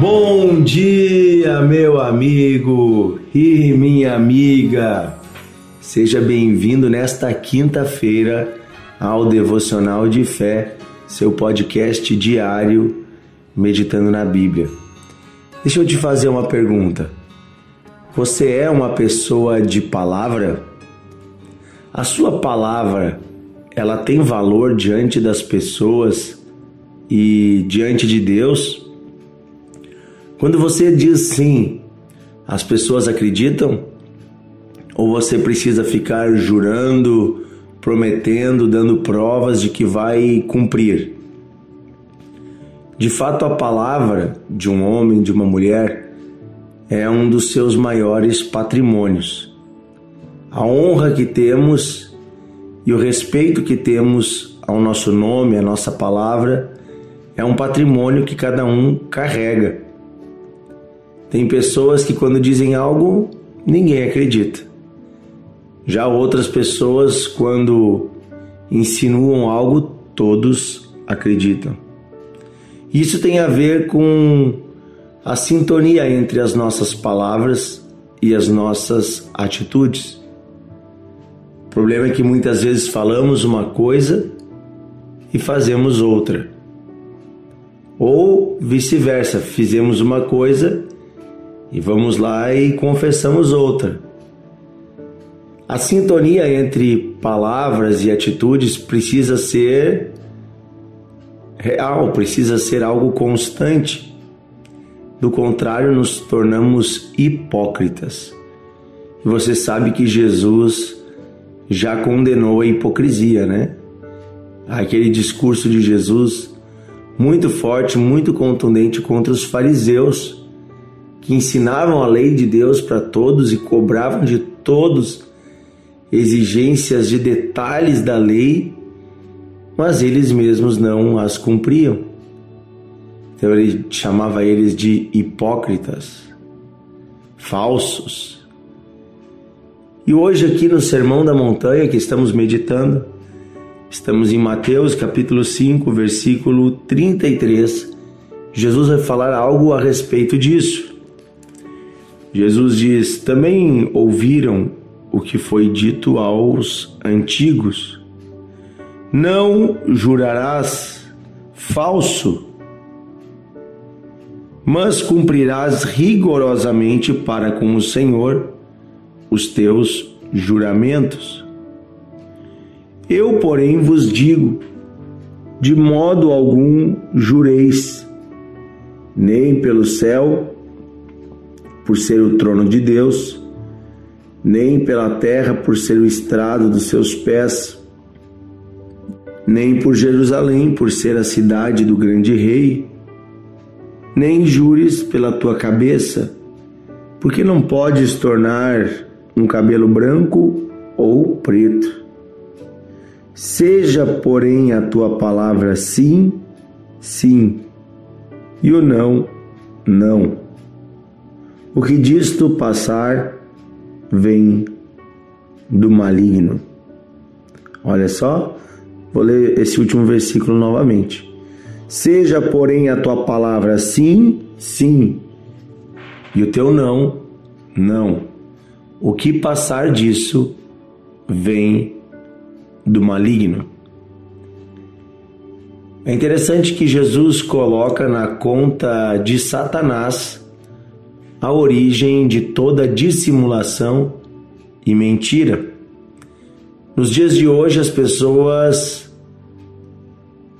Bom dia, meu amigo e minha amiga. Seja bem-vindo nesta quinta-feira ao Devocional de Fé, seu podcast diário meditando na Bíblia. Deixa eu te fazer uma pergunta. Você é uma pessoa de palavra? A sua palavra, ela tem valor diante das pessoas e diante de Deus? Quando você diz sim, as pessoas acreditam? Ou você precisa ficar jurando, prometendo, dando provas de que vai cumprir? De fato, a palavra de um homem, de uma mulher, é um dos seus maiores patrimônios. A honra que temos e o respeito que temos ao nosso nome, à nossa palavra, é um patrimônio que cada um carrega. Tem pessoas que, quando dizem algo, ninguém acredita. Já outras pessoas, quando insinuam algo, todos acreditam. Isso tem a ver com a sintonia entre as nossas palavras e as nossas atitudes. O problema é que muitas vezes falamos uma coisa e fazemos outra. Ou vice-versa, fizemos uma coisa e vamos lá e confessamos outra. A sintonia entre palavras e atitudes precisa ser real, precisa ser algo constante. Do contrário, nos tornamos hipócritas. E você sabe que Jesus já condenou a hipocrisia, né? Aquele discurso de Jesus muito forte, muito contundente contra os fariseus que ensinavam a lei de Deus para todos e cobravam de todos exigências de detalhes da lei, mas eles mesmos não as cumpriam. Então ele chamava eles de hipócritas, falsos. E hoje, aqui no Sermão da Montanha que estamos meditando, estamos em Mateus capítulo 5, versículo 33. Jesus vai falar algo a respeito disso. Jesus diz: Também ouviram o que foi dito aos antigos: Não jurarás falso, mas cumprirás rigorosamente para com o Senhor os teus juramentos. Eu, porém, vos digo: de modo algum jureis, nem pelo céu, por ser o trono de Deus, nem pela terra por ser o estrado dos seus pés, nem por Jerusalém por ser a cidade do grande rei, nem jures pela tua cabeça, porque não podes tornar um cabelo branco ou preto. Seja, porém, a tua palavra sim, sim, e o não, não o que disto passar vem do maligno. Olha só, vou ler esse último versículo novamente. Seja, porém, a tua palavra sim, sim, e o teu não, não. O que passar disso vem do maligno. É interessante que Jesus coloca na conta de Satanás a origem de toda dissimulação e mentira. Nos dias de hoje, as pessoas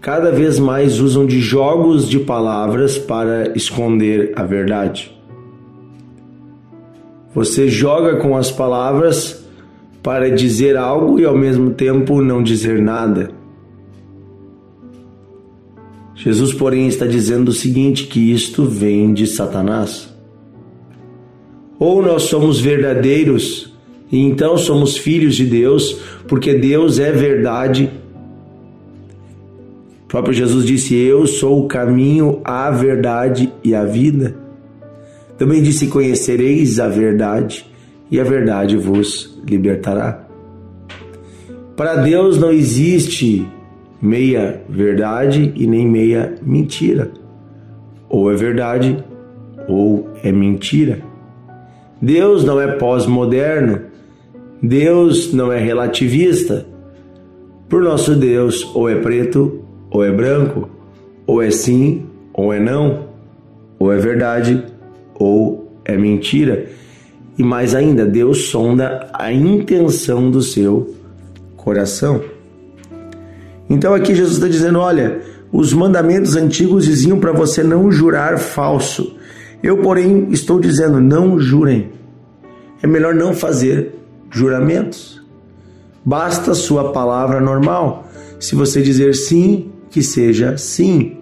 cada vez mais usam de jogos de palavras para esconder a verdade. Você joga com as palavras para dizer algo e ao mesmo tempo não dizer nada. Jesus, porém, está dizendo o seguinte: que isto vem de Satanás. Ou nós somos verdadeiros e então somos filhos de Deus, porque Deus é verdade. O próprio Jesus disse: Eu sou o caminho, a verdade e a vida. Também disse: Conhecereis a verdade, e a verdade vos libertará. Para Deus não existe meia verdade e nem meia mentira. Ou é verdade ou é mentira. Deus não é pós-moderno, Deus não é relativista. Por nosso Deus, ou é preto ou é branco, ou é sim ou é não, ou é verdade ou é mentira. E mais ainda, Deus sonda a intenção do seu coração. Então aqui Jesus está dizendo: olha, os mandamentos antigos diziam para você não jurar falso. Eu, porém, estou dizendo: não jurem. É melhor não fazer juramentos. Basta sua palavra normal. Se você dizer sim, que seja sim.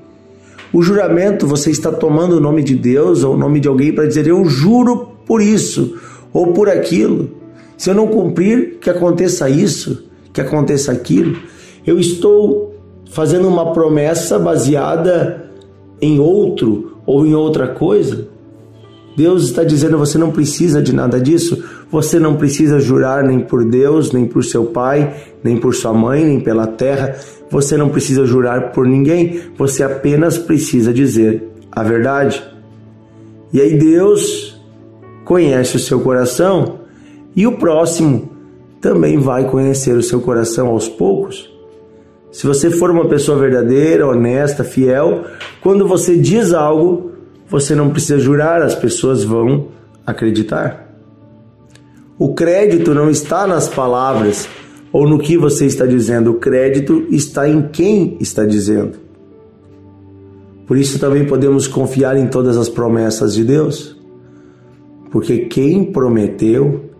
O juramento, você está tomando o nome de Deus ou o nome de alguém para dizer eu juro por isso ou por aquilo. Se eu não cumprir, que aconteça isso, que aconteça aquilo. Eu estou fazendo uma promessa baseada em outro ou em outra coisa. Deus está dizendo: você não precisa de nada disso, você não precisa jurar nem por Deus, nem por seu pai, nem por sua mãe, nem pela terra, você não precisa jurar por ninguém, você apenas precisa dizer a verdade. E aí Deus conhece o seu coração e o próximo também vai conhecer o seu coração aos poucos. Se você for uma pessoa verdadeira, honesta, fiel, quando você diz algo, você não precisa jurar, as pessoas vão acreditar. O crédito não está nas palavras ou no que você está dizendo, o crédito está em quem está dizendo. Por isso também podemos confiar em todas as promessas de Deus, porque quem prometeu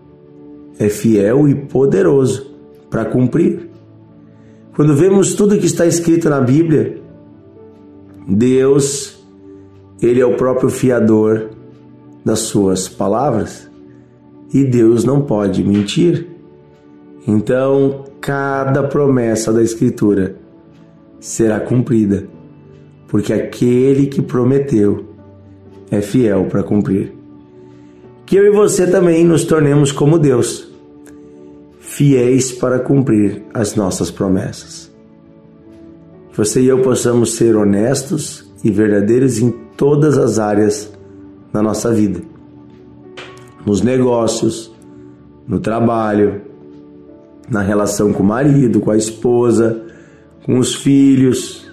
é fiel e poderoso para cumprir. Quando vemos tudo que está escrito na Bíblia, Deus ele é o próprio fiador das suas palavras e Deus não pode mentir. Então, cada promessa da Escritura será cumprida, porque aquele que prometeu é fiel para cumprir. Que eu e você também nos tornemos como Deus, fiéis para cumprir as nossas promessas. Que você e eu possamos ser honestos e verdadeiros em todas as áreas da nossa vida. Nos negócios, no trabalho, na relação com o marido, com a esposa, com os filhos.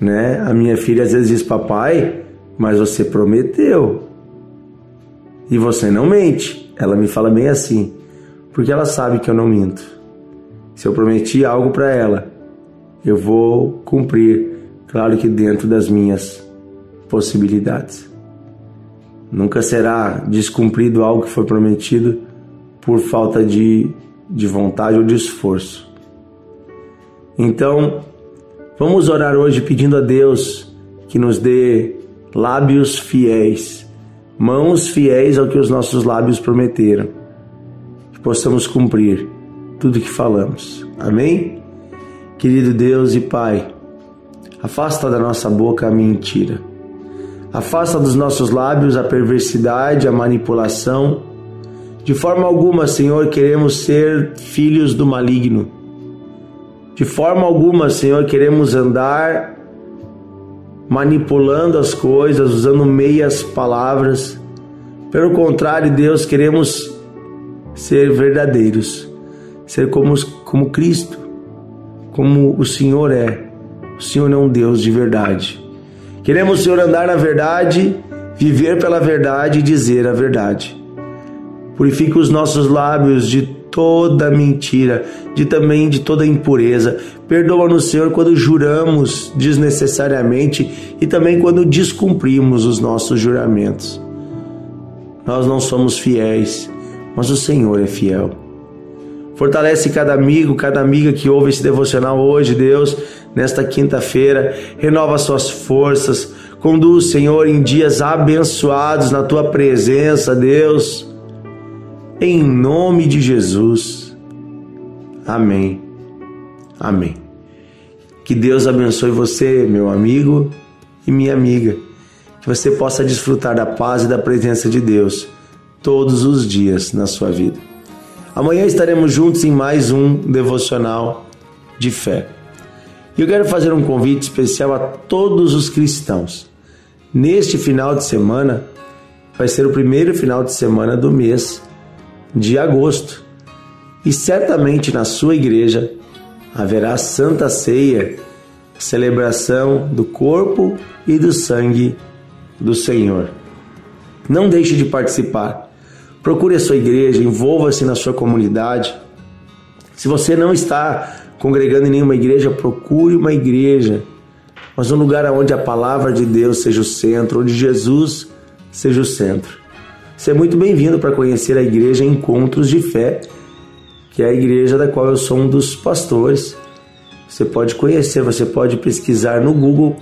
Né? A minha filha às vezes diz: Papai, mas você prometeu. E você não mente. Ela me fala bem assim, porque ela sabe que eu não minto. Se eu prometi algo para ela, eu vou cumprir claro que dentro das minhas possibilidades. Nunca será descumprido algo que foi prometido por falta de, de vontade ou de esforço. Então, vamos orar hoje pedindo a Deus que nos dê lábios fiéis, mãos fiéis ao que os nossos lábios prometeram, possamos cumprir tudo que falamos. Amém? Querido Deus e Pai, Afasta da nossa boca a mentira. Afasta dos nossos lábios a perversidade, a manipulação. De forma alguma, Senhor, queremos ser filhos do maligno. De forma alguma, Senhor, queremos andar manipulando as coisas, usando meias palavras. Pelo contrário, Deus, queremos ser verdadeiros, ser como, como Cristo, como o Senhor é. O Senhor é um Deus de verdade. Queremos, Senhor, andar na verdade, viver pela verdade e dizer a verdade. Purifica os nossos lábios de toda mentira, de também de toda impureza. Perdoa-nos, Senhor, quando juramos desnecessariamente e também quando descumprimos os nossos juramentos. Nós não somos fiéis, mas o Senhor é fiel. Fortalece cada amigo, cada amiga que ouve esse devocional hoje, Deus, nesta quinta-feira. Renova suas forças. Conduz, Senhor, em dias abençoados na tua presença, Deus. Em nome de Jesus. Amém. Amém. Que Deus abençoe você, meu amigo e minha amiga. Que você possa desfrutar da paz e da presença de Deus todos os dias na sua vida. Amanhã estaremos juntos em mais um devocional de fé. E eu quero fazer um convite especial a todos os cristãos. neste final de semana vai ser o primeiro final de semana do mês de agosto. E certamente na sua igreja haverá Santa Ceia, celebração do corpo e do sangue do Senhor. Não deixe de participar. Procure a sua igreja, envolva-se na sua comunidade. Se você não está congregando em nenhuma igreja, procure uma igreja, mas um lugar onde a palavra de Deus seja o centro, onde Jesus seja o centro. Você é muito bem-vindo para conhecer a igreja Encontros de Fé, que é a igreja da qual eu sou um dos pastores. Você pode conhecer, você pode pesquisar no Google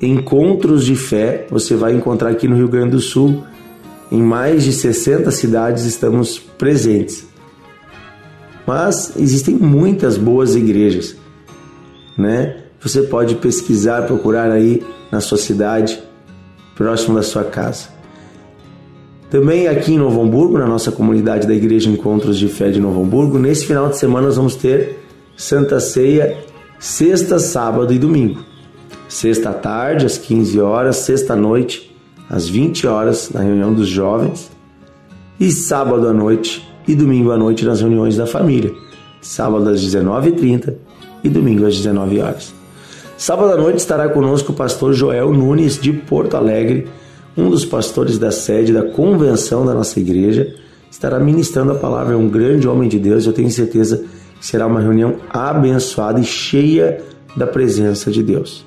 Encontros de Fé, você vai encontrar aqui no Rio Grande do Sul. Em mais de 60 cidades estamos presentes. Mas existem muitas boas igrejas, né? Você pode pesquisar, procurar aí na sua cidade, próximo da sua casa. Também aqui em Novo Hamburgo, na nossa comunidade da Igreja Encontros de Fé de Novo Hamburgo, nesse final de semana nós vamos ter Santa Ceia sexta, sábado e domingo. Sexta tarde, às 15 horas, sexta noite, às 20 horas, na reunião dos jovens, e sábado à noite e domingo à noite nas reuniões da família. Sábado às 19h30 e domingo às 19 horas. Sábado à noite estará conosco o pastor Joel Nunes de Porto Alegre um dos pastores da sede da convenção da nossa igreja, estará ministrando a palavra. É um grande homem de Deus. Eu tenho certeza que será uma reunião abençoada e cheia da presença de Deus.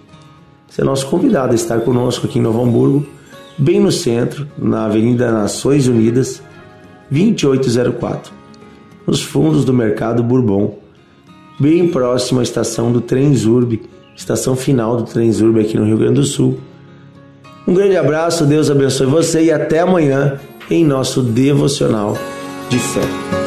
Você é nosso convidado a estar conosco aqui em Novo Hamburgo, bem no centro, na Avenida Nações Unidas, 2804, nos fundos do Mercado Bourbon, bem próximo à estação do Trenzurb, estação final do Trenzurb aqui no Rio Grande do Sul um grande abraço, Deus abençoe você e até amanhã em nosso devocional de fé.